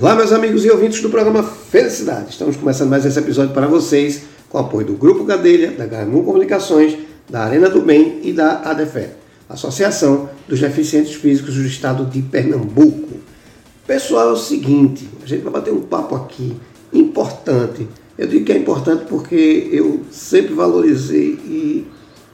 Olá, meus amigos e ouvintes do programa Felicidade. Estamos começando mais esse episódio para vocês com o apoio do Grupo Gadelha, da Garmin Comunicações, da Arena do Bem e da ADEFE, Associação dos Deficientes Físicos do Estado de Pernambuco. Pessoal, é o seguinte, a gente vai bater um papo aqui importante. Eu digo que é importante porque eu sempre valorizei e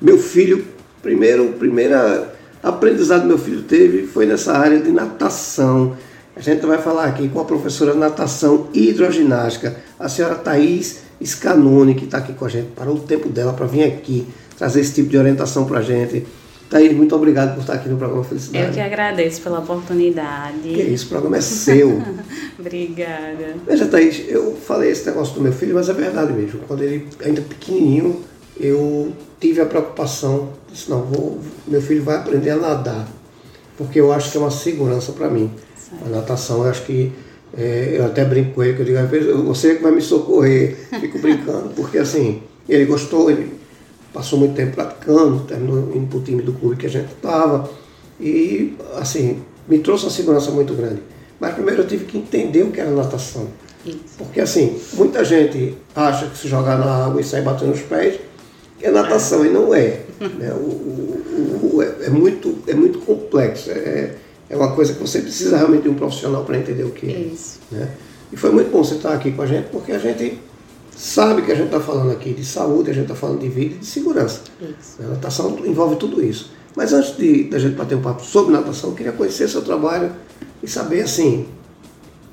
meu filho, primeiro, primeira aprendizado meu filho teve foi nessa área de natação. A gente vai falar aqui com a professora de natação e hidroginástica, a senhora Thaís Scanone, que está aqui com a gente, parou o tempo dela para vir aqui trazer esse tipo de orientação para a gente. Thaís, muito obrigado por estar aqui no programa Felicidade. Eu que agradeço pela oportunidade. Que isso, o programa é seu. Obrigada. Veja, Thaís, eu falei esse negócio do meu filho, mas é verdade mesmo. Quando ele ainda pequenininho, eu tive a preocupação, disse, não, vou, meu filho vai aprender a nadar, porque eu acho que é uma segurança para mim. A natação, eu acho que, é, eu até brinco com ele, que eu digo, às vezes, você é que vai me socorrer, fico brincando, porque assim, ele gostou, ele passou muito tempo praticando, terminou indo para o time do clube que a gente estava, e assim, me trouxe uma segurança muito grande. Mas primeiro eu tive que entender o que era natação. Isso. Porque assim, muita gente acha que se jogar na água e sair batendo os pés é natação, é. e não é. Né? O, o, o, é, é, muito, é muito complexo. É, é uma coisa que você precisa realmente de um profissional para entender o que é. Isso. Né? E foi muito bom você estar aqui com a gente, porque a gente sabe que a gente está falando aqui de saúde, a gente está falando de vida e de segurança. Isso. A natação envolve tudo isso. Mas antes de a gente bater um papo sobre natação, eu queria conhecer seu trabalho e saber assim,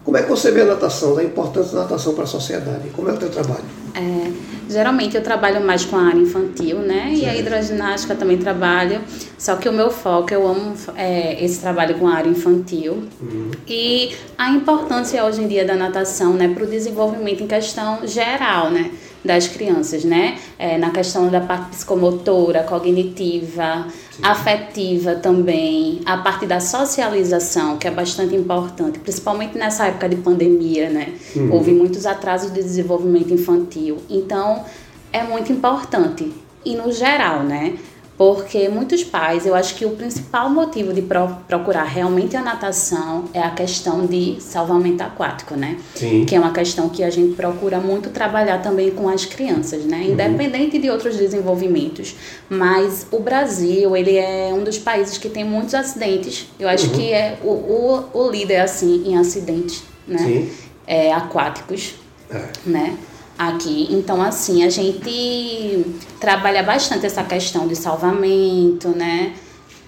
como é que você vê a natação, a importância da natação para a sociedade? Como é o teu trabalho? É, geralmente eu trabalho mais com a área infantil, né? E a hidroginástica também trabalho. Só que o meu foco, eu amo é, esse trabalho com a área infantil. Uhum. E a importância hoje em dia da natação, né? Para o desenvolvimento em questão geral, né? Das crianças, né? É, na questão da parte psicomotora, cognitiva, Sim. afetiva também, a parte da socialização, que é bastante importante, principalmente nessa época de pandemia, né? Uhum. Houve muitos atrasos de desenvolvimento infantil. Então, é muito importante. E no geral, né? Porque muitos pais, eu acho que o principal motivo de pro, procurar realmente a natação é a questão de salvamento aquático, né? Sim. Que é uma questão que a gente procura muito trabalhar também com as crianças, né? Uhum. Independente de outros desenvolvimentos. Mas o Brasil, ele é um dos países que tem muitos acidentes. Eu acho uhum. que é o, o, o líder, assim, em acidentes, né? Sim. É, aquáticos, é. né? Aqui. Então, assim, a gente trabalha bastante essa questão de salvamento, né?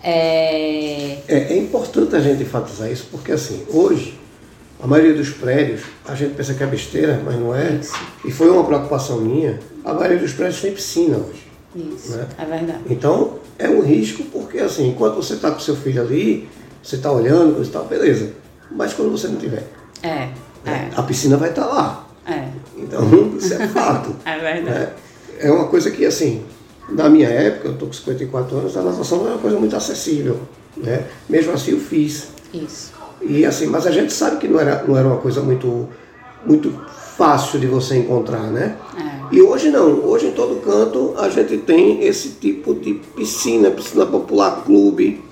É... é, é importante a gente enfatizar isso, porque assim, hoje, a maioria dos prédios, a gente pensa que é besteira, mas não é. Isso. E foi uma preocupação minha, a maioria dos prédios tem piscina hoje. Isso, né? é verdade. Então, é um risco, porque assim, enquanto você está com seu filho ali, você está olhando, você está, beleza. Mas quando você não tiver, é, né? é. a piscina vai estar tá lá. Então, isso é fato. é verdade. É, é uma coisa que, assim, na minha época, eu estou com 54 anos, a natação não é uma coisa muito acessível. Né? Mesmo assim, eu fiz. Isso. E assim, mas a gente sabe que não era, não era uma coisa muito, muito fácil de você encontrar, né? É. E hoje não. Hoje em todo canto a gente tem esse tipo de piscina, piscina popular, clube.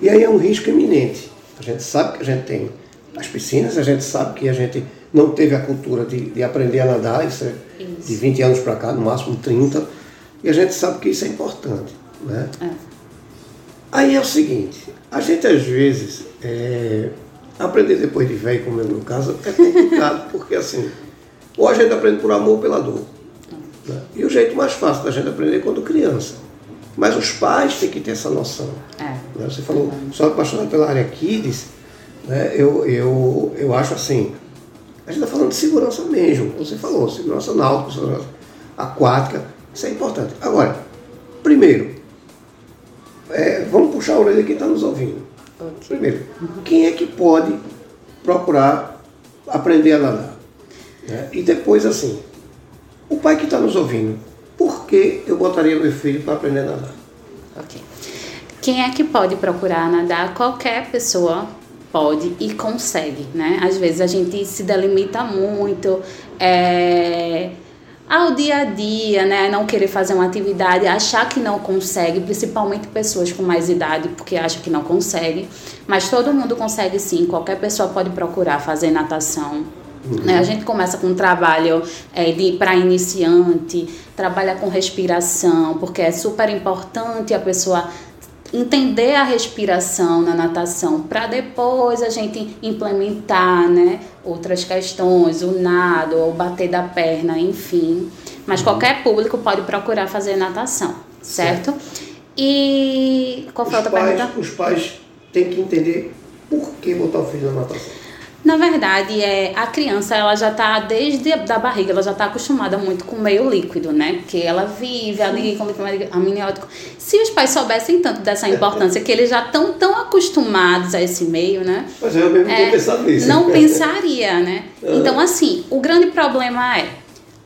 E aí é um risco iminente. A gente sabe que a gente tem as piscinas, a gente sabe que a gente não teve a cultura de, de aprender a nadar, isso é isso. de 20 anos para cá, no máximo 30, e a gente sabe que isso é importante. Né? É. Aí é o seguinte, a gente às vezes, é, aprender depois de velho, como é no meu caso, é complicado, porque assim, ou a gente aprende por amor ou pela dor. Né? E o jeito mais fácil da gente aprender é quando criança. Mas os pais têm que ter essa noção. É. Né? Você falou, só apaixonado pela área Kids, né? eu, eu, eu acho assim, a gente está falando de segurança mesmo, como você falou, segurança náutica, segurança aquática, isso é importante. Agora, primeiro, é, vamos puxar a orelha de quem está nos ouvindo. Primeiro, quem é que pode procurar aprender a nadar? Né? E depois, assim, o pai que está nos ouvindo, por que eu botaria meu filho para aprender a nadar? Ok. Quem é que pode procurar nadar? Qualquer pessoa pode e consegue, né? Às vezes a gente se delimita muito, é... ao dia a dia, né? Não querer fazer uma atividade, achar que não consegue, principalmente pessoas com mais idade, porque acham que não consegue. Mas todo mundo consegue sim, qualquer pessoa pode procurar fazer natação. Uhum. Né? A gente começa com um trabalho é, para iniciante, trabalha com respiração, porque é super importante a pessoa entender a respiração na natação para depois a gente implementar né, outras questões, o nado, o bater da perna, enfim. Mas uhum. qualquer público pode procurar fazer natação, certo? certo. E qual foi a outra pais, pergunta? Os pais têm que entender por que botar o filho na natação. Na verdade, é, a criança ela já está desde a da barriga, ela já está acostumada muito com o meio líquido, né? Porque ela vive ali com amniótico. Se os pais soubessem tanto dessa importância, que eles já estão tão acostumados a esse meio, né? Mas eu mesmo é, pensado nisso. Não pensaria, né? Então, assim, o grande problema é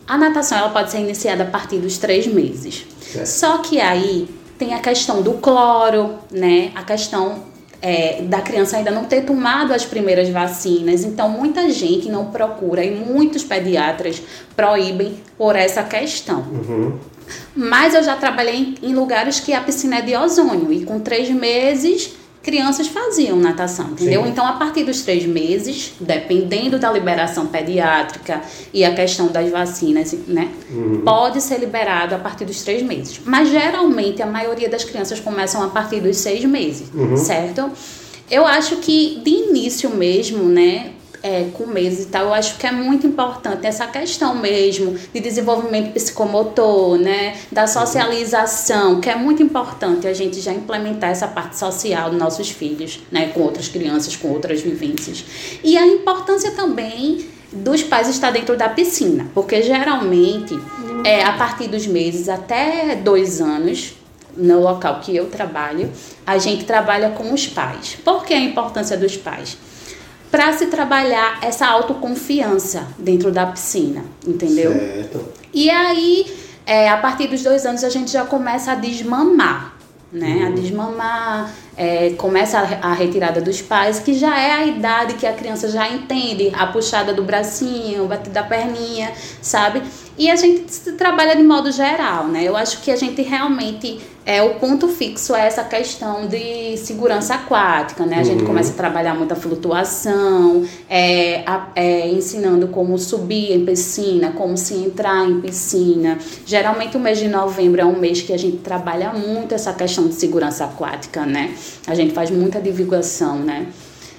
a natação ela pode ser iniciada a partir dos três meses. Certo. Só que aí tem a questão do cloro, né? A questão é, da criança ainda não ter tomado as primeiras vacinas. Então, muita gente não procura e muitos pediatras proíbem por essa questão. Uhum. Mas eu já trabalhei em, em lugares que a piscina é de ozônio e com três meses crianças faziam natação, entendeu? Sim. Então, a partir dos três meses, dependendo da liberação pediátrica e a questão das vacinas, né, uhum. pode ser liberado a partir dos três meses. Mas, geralmente, a maioria das crianças começam a partir dos seis meses, uhum. certo? Eu acho que, de início mesmo, né, é, com meses e tal, eu acho que é muito importante essa questão mesmo de desenvolvimento psicomotor, né, da socialização, que é muito importante a gente já implementar essa parte social dos nossos filhos, né, com outras crianças, com outras vivências. E a importância também dos pais estar dentro da piscina, porque geralmente é a partir dos meses até dois anos no local que eu trabalho, a gente trabalha com os pais. Por que a importância dos pais? Para se trabalhar essa autoconfiança dentro da piscina, entendeu? Certo. E aí, é, a partir dos dois anos, a gente já começa a desmamar, né? Uhum. A desmamar, é, começa a, a, retirada dos pais, que já é a idade que a criança já entende a puxada do bracinho, o bater da perninha, sabe? E a gente trabalha de modo geral, né? Eu acho que a gente realmente é o ponto fixo é essa questão de segurança aquática, né? A uhum. gente começa a trabalhar muita flutuação, é, a, é, ensinando como subir em piscina, como se entrar em piscina. Geralmente o mês de novembro é um mês que a gente trabalha muito essa questão de segurança aquática, né? A gente faz muita divulgação, né?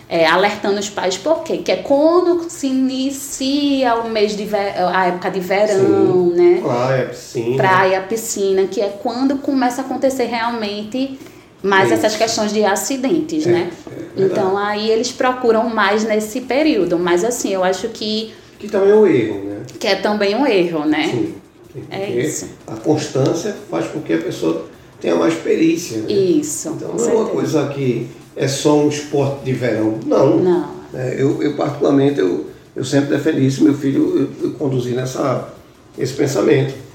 É, alertando os pais por quê? Que é quando se inicia o mês de ver, a época de verão, Sim. né? Praia, piscina. Praia, piscina, que é quando começa a acontecer realmente mais essas questões de acidentes, é, né? É então aí eles procuram mais nesse período, mas assim, eu acho que que também é um erro, né? Que é também um erro, né? Sim. É isso. A constância faz com que a pessoa tenha mais perícia. Né? Isso. Então não é uma coisa que é só um esporte de verão. Não. Não. É, eu, eu, particularmente, eu, eu sempre defendi isso, meu filho, eu, eu conduzi nessa, esse pensamento.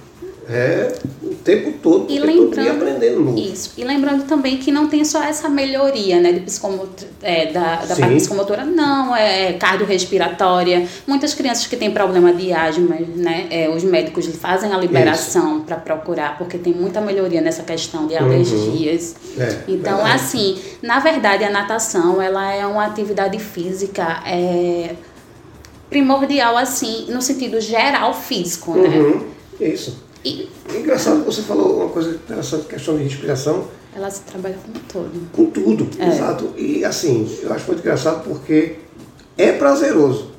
É o tempo todo, e lembrando, aprendendo novo. Isso. E lembrando também que não tem só essa melhoria né, de psicomotor, é, da, da parte psicomotora, não, é cardiorrespiratória. Muitas crianças que têm problema de asma, né, é, os médicos fazem a liberação para procurar, porque tem muita melhoria nessa questão de alergias. Uhum. É, então, verdade. assim, na verdade, a natação ela é uma atividade física. É, primordial assim no sentido geral físico, né? Uhum. Isso. E... É engraçado você falou uma coisa interessante, questão de respiração. Ela se trabalha com tudo. Com tudo, é. exato. E assim, eu acho muito engraçado porque é prazeroso.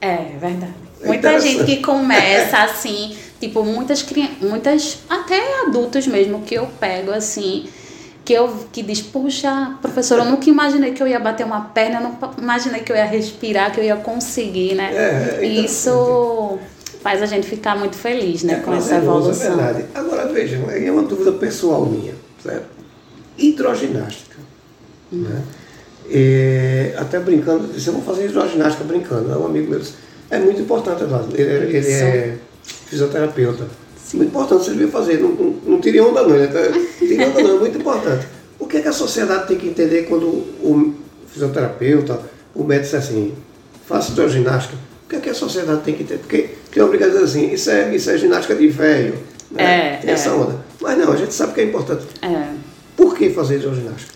É, verdade. É Muita gente que começa assim, tipo, muitas crianças, muitas, até adultos mesmo, que eu pego assim, que eu que diz, puxa, professora, eu nunca imaginei que eu ia bater uma perna, eu não imaginei que eu ia respirar, que eu ia conseguir, né? É, é Isso faz a gente ficar muito feliz né, é com essa evolução. É verdade. Agora vejam, é uma dúvida pessoal minha, certo? Hidroginástica. Hum. Né? É, até brincando, eu disse, eu vou fazer hidroginástica brincando. É um amigo meu disse, é muito importante, Eduardo. Ele, é, ele é fisioterapeuta. Muito importante, você devia fazer. Não, não, não tire onda não, né? Não tire onda não, é muito importante. O que, é que a sociedade tem que entender quando o fisioterapeuta, o médico diz assim, faça hidroginástica, que, é que a sociedade tem que ter? Porque tem uma brincadeira assim, isso é, isso é ginástica de velho. Né? É, tem essa é. onda. Mas não, a gente sabe que é importante. É. Por que fazer hidroginástica?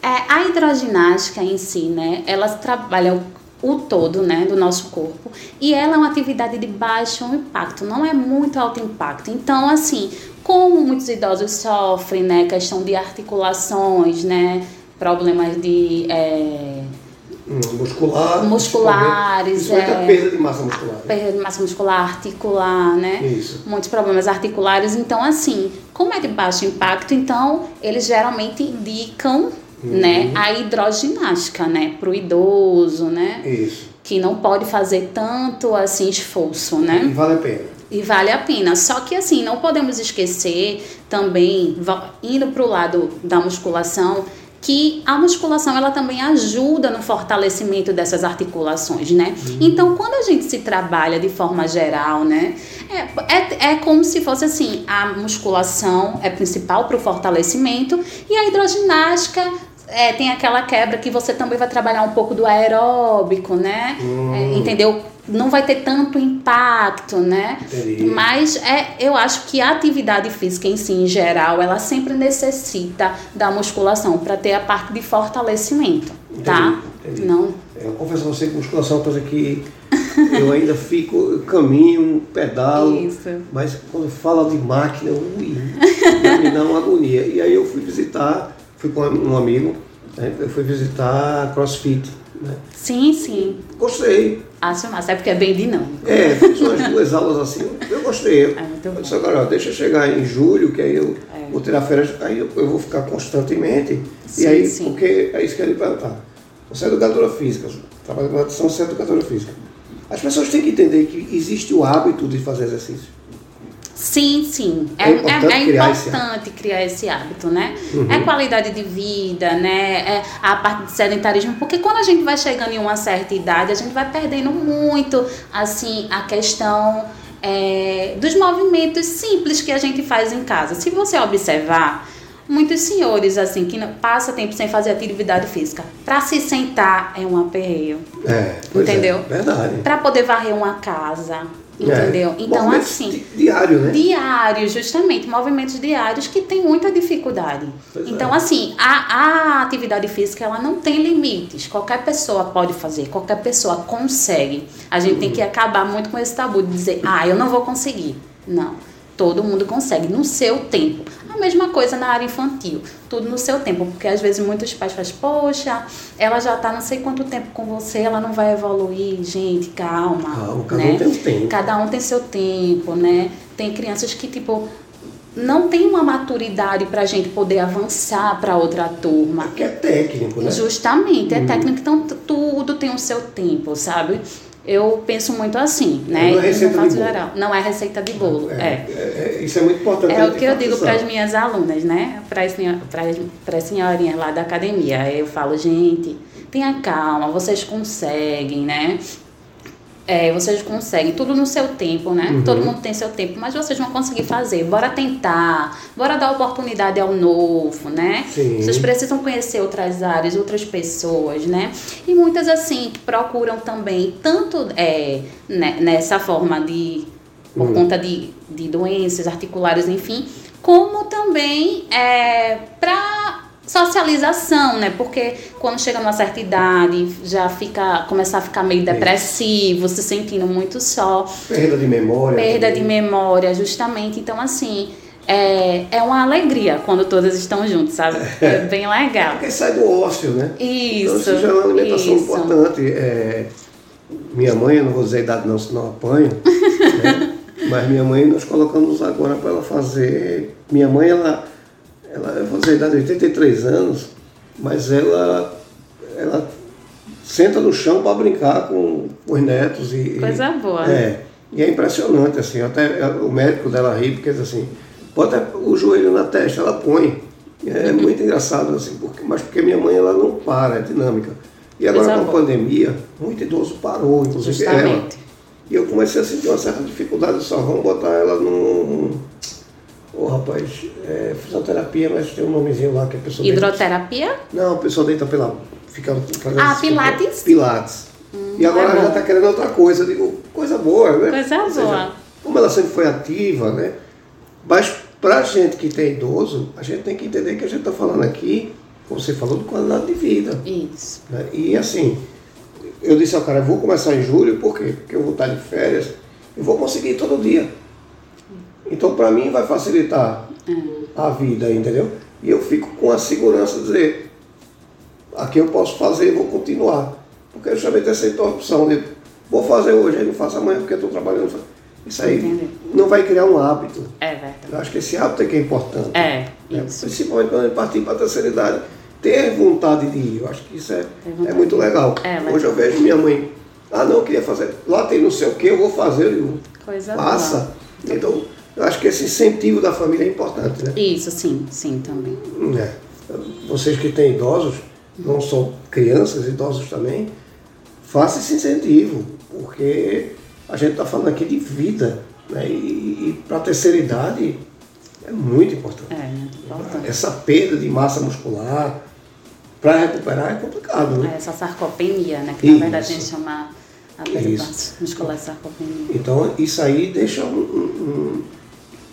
É, a hidroginástica em si, né, ela trabalha o, todo, né, do nosso corpo e ela é uma atividade de baixo impacto, não é muito alto impacto. Então, assim, como muitos idosos sofrem, né, questão de articulações, né, problemas de é, muscular, musculares, é, perda de massa muscular, perda de massa muscular, articular, né, Isso. muitos problemas articulares. Então, assim, como é de baixo impacto, então eles geralmente indicam uhum. né, a hidroginástica, né, para o idoso, né, Isso. que não pode fazer tanto assim esforço, né. E vale a pena. E vale a pena. Só que assim, não podemos esquecer também, indo para o lado da musculação, que a musculação ela também ajuda no fortalecimento dessas articulações, né? Uhum. Então, quando a gente se trabalha de forma geral, né, é, é, é como se fosse assim, a musculação é principal para o fortalecimento e a hidroginástica é, tem aquela quebra que você também vai trabalhar um pouco do aeróbico, né? Uhum. É, entendeu? não vai ter tanto impacto, né? Entendi. Mas é, eu acho que a atividade física em si, em geral, ela sempre necessita da musculação para ter a parte de fortalecimento, Entendi. tá? Entendi. Não. Eu confesso a você que musculação é uma coisa que eu ainda fico, eu caminho, pedalo, Isso. mas quando fala de máquina, ui, me dá uma agonia. E aí eu fui visitar, fui com um amigo, né, eu fui visitar CrossFit. Né? Sim, sim. Gostei. Acho massa, é porque é bem dinâmico. É, fiz umas duas aulas assim, eu gostei. É muito bom. Eu disse, agora, ó, deixa eu chegar em julho, que aí eu é. vou tirar férias, aí eu, eu, vou ficar constantemente. Sim, e aí, sim. porque é isso que ia perguntar. Você é educadora física, trabalha com natação, você é educadora física. As pessoas têm que entender que existe o hábito de fazer exercício. Sim, sim. É, é importante, é, é criar, importante esse criar, esse hábito, né? Uhum. É qualidade de vida, né? É a parte de sedentarismo, porque quando a gente vai chegando em uma certa idade, a gente vai perdendo muito, assim, a questão é, dos movimentos simples que a gente faz em casa. Se você observar, muitos senhores, assim, que passa tempo sem fazer atividade física, para se sentar é um aperreio. É, entendeu? É, verdade. Para poder varrer uma casa Entendeu? É. Então, assim. Diário, né? Diários, justamente. Movimentos diários que tem muita dificuldade. Pois então, é. assim, a, a atividade física ela não tem limites. Qualquer pessoa pode fazer, qualquer pessoa consegue. A gente uhum. tem que acabar muito com esse tabu de dizer, ah, eu não vou conseguir. Não. Todo mundo consegue, no seu tempo. A mesma coisa na área infantil, tudo no seu tempo, porque às vezes muitos pais fazem, poxa, ela já está não sei quanto tempo com você, ela não vai evoluir. Gente, calma. Calma, cada né? um tem um tempo. Cada um tem seu tempo, né? Tem crianças que, tipo, não tem uma maturidade para a gente poder avançar para outra turma. Porque é técnico, né? Justamente, é uhum. técnico, então tudo tem o seu tempo, sabe? Eu penso muito assim, né? Não é receita de bolo. Geral. Não é receita de bolo. É, é. é, isso é muito importante. É o que eu digo para as minhas alunas, né? Para as senhorinhas lá da academia. Eu falo, gente, tenha calma, vocês conseguem, né? É, vocês conseguem, tudo no seu tempo, né? Uhum. Todo mundo tem seu tempo, mas vocês vão conseguir fazer. Bora tentar, bora dar oportunidade ao novo, né? Sim. Vocês precisam conhecer outras áreas, outras pessoas, né? E muitas, assim, que procuram também, tanto é, né, nessa forma de, por uhum. conta de, de doenças articulares, enfim, como também é, para socialização, né? Porque quando chega numa certa idade, já fica começar a ficar meio depressivo, se sentindo muito só. Perda de memória. Perda também. de memória, justamente. Então, assim, é, é uma alegria quando todas estão juntas, sabe? É, é bem legal. É porque sai do ócio, né? Isso. Então, isso já é uma alimentação isso. importante. É, minha mãe, eu não vou dizer a idade não, senão apanho, né? Mas minha mãe, nós colocamos agora para ela fazer. Minha mãe, ela ela, eu vou dizer, a idade de 83 anos, mas ela, ela senta no chão para brincar com os netos. E, Coisa boa. É, e é impressionante, assim, até o médico dela ri, porque assim, bota o joelho na testa, ela põe. É muito engraçado, assim, porque, mas porque minha mãe ela não para, é dinâmica. E agora Coisa com a boa. pandemia, muito idoso parou, inclusive Justamente. ela. E eu comecei a sentir uma certa dificuldade, só vamos botar ela num Ô oh, rapaz, é, fisioterapia, mas tem um nomezinho lá que a pessoa. Hidroterapia? Deita... Não, a pessoa deita pela. Fica Ah, Pilates? Pilates. Hum. E agora é ela já está querendo outra coisa. Eu digo, coisa boa, né? Coisa Ou seja, boa. como ela sempre foi ativa, né? Mas para a gente que tem idoso, a gente tem que entender que a gente está falando aqui, como você falou, de qualidade de vida. Isso. né? E assim, eu disse ao cara, eu vou começar em julho, por quê? Porque eu vou estar de férias, eu vou conseguir ir todo dia. Então para mim vai facilitar a vida, entendeu? E eu fico com a segurança de dizer, aqui eu posso fazer e vou continuar. Porque eu chamei dessa opção de vou fazer hoje, aí não faço amanhã porque eu estou trabalhando. Isso aí Entendi. não vai criar um hábito. É verdade. Eu acho que esse hábito é que é importante. É, né? isso. Principalmente quando a gente partir para a terceira idade. Ter vontade de ir, eu acho que isso é, é muito legal. É. Hoje eu vejo minha mãe, ah não, eu queria fazer, lá tem não sei o que, eu vou fazer, eu Coisa faça. Então, eu acho que esse incentivo da família é importante, né? Isso, sim, sim, também. É. Vocês que têm idosos, não só crianças, idosos também, faça esse incentivo, porque a gente está falando aqui de vida, né? E, e para a terceira idade é muito importante. É, né? Importante. Essa perda de massa muscular, para recuperar é complicado, né? É essa sarcopenia, né? Que Isso. na verdade a gente chama a perda Isso. muscular de sarcopenia. Então isso aí deixa um- um-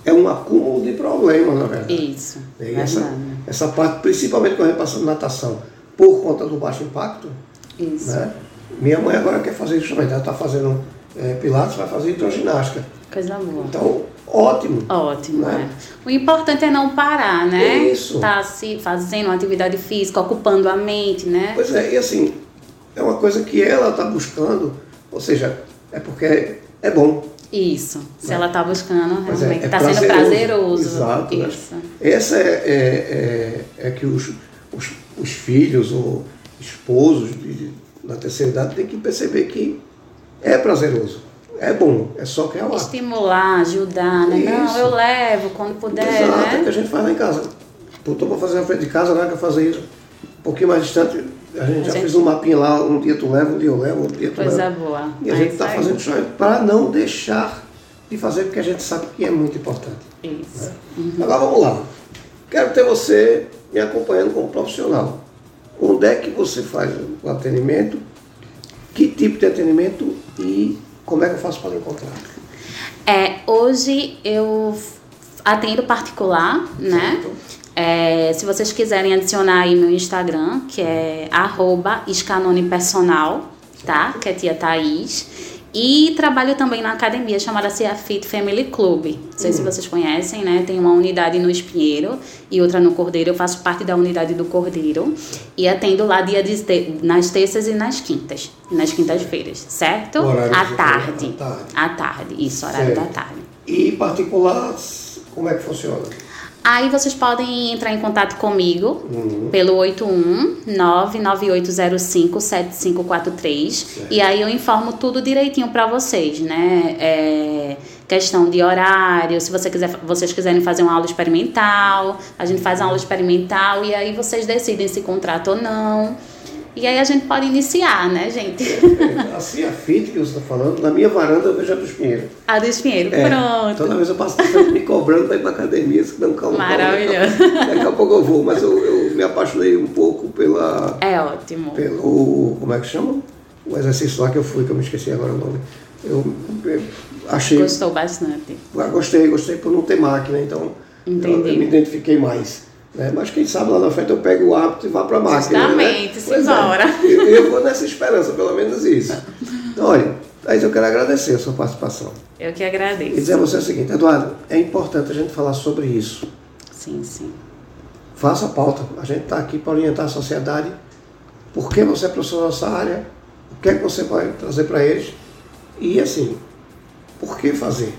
é um acúmulo de problemas, na verdade. Isso, E verdade. essa, essa parte, principalmente quando a gente passa na natação, por conta do baixo impacto, Isso. né? Minha mãe agora quer fazer justamente, ela está fazendo é, pilates, vai fazer hidroginástica. Coisa boa. Então, ótimo. Ótimo, Né? é. O importante é não parar, né? Isso. Tá se fazendo uma atividade física, ocupando a mente, né? Pois é, e assim, é uma coisa que ela está buscando, ou seja, é porque é bom. Isso. Se Né? ela tá buscando, Mas é- é tá sendo prazeroso. Exato. né? Isso. Essa é, é, é, é que os, os, os filhos ou esposos de, da terceira idade têm que perceber que é prazeroso, é bom, é só que é o hábito. Estimular, ajudar, né? Isso. Não, eu levo quando puder, Exato, é que né? a gente faz lá em casa. Botou para fazer na frente de casa, agora quer fazer isso. Um pouquinho mais distante, a gente A já gente- fez um mapinha lá, um dia tu leva, um dia eu levo, um dia tu Coisa leva. boa. E a gente está fazendo isso para não deixar de fazer, porque a gente sabe que é muito importante. Isso. Agora vamos lá. Quero ter você me acompanhando como profissional. Onde é que você faz o atendimento? Que tipo de atendimento e como é que eu faço para encontrar? É, hoje eu atendo particular, né? Certo. É, se vocês quiserem adicionar aí meu Instagram, que é arroba escanonipersonal, tá? Que é tia Thaís. E trabalho também na academia chamada Cia Fit Family Club. Não sei se vocês conhecem, né? Tem uma unidade no Espinheiro e outra no Cordeiro. Eu faço parte da unidade do Cordeiro. E atendo lá dia de te- nas terças e nas quintas. Nas quintas-feiras, certo? Horário À de- tarde. à tarde. À tarde, isso, horário Certo. da tarde. E particular, como é que funciona? Aí vocês podem entrar em contato comigo Uhum. pelo 81 998057543 e aí eu informo tudo direitinho para vocês, né? É, questão de horário, se você quiser, vocês quiserem fazer uma aula experimental, a gente faz uma aula experimental e aí vocês decidem se contrata ou não. E aí a gente pode iniciar, né, gente? Assim, a FIT que você está falando, na minha varanda eu vejo a dos Pinheiros. A do Espinheiro, É, pronto. Toda vez eu passo me cobrando para ir para academia, se não, calma. calma, Maravilhoso. Daqui a, daqui a pouco eu vou, mas eu, eu me apaixonei um pouco pela, É ótimo. pelo. Como é que chama? O exercício lá que eu fui, que eu me esqueci agora o nome. Eu, eu achei. Gostou bastante. Ah, Gostei, gostei por não ter máquina, então eu, Entendi. eu me identifiquei mais. Né? Mas quem sabe lá na frente eu pego o hábito e vá para a máquina. Justamente, né? simbora. É, eu, eu vou nessa esperança, pelo menos isso. Então, olha, Thaís, eu quero agradecer a sua participação. Eu que E agradeço. dizer a você o seguinte, Eduardo, é importante a gente falar sobre isso. Sim, sim. Faça a pauta. A gente está aqui para orientar a sociedade. Por que você é professor dessa área? O que é que você vai trazer para eles? E assim, por que fazer?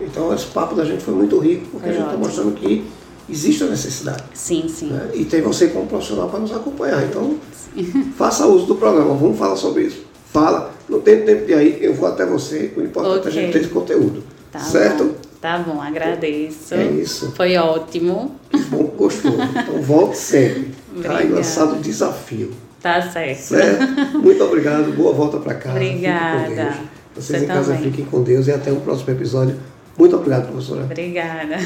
Então esse papo da gente foi muito rico, porque a gente está mostrando que existe a necessidade. Sim, sim. né? E tem você como profissional para nos acompanhar. Então, faça uso do programa. Vamos falar sobre isso. Fala. Não tem tempo de ir, eu vou até você. O importante é a gente ter esse conteúdo. Tá certo? Bom. Tá bom, agradeço. É isso. Foi ótimo. Bom, gostou. Então volte sempre. Tá aí lançado o desafio. Tá certo. Certo? Muito obrigado. Boa volta para casa. Obrigada. Vocês Você em casa também. fiquem com Deus e até o próximo episódio. Muito obrigado, professora. Obrigada.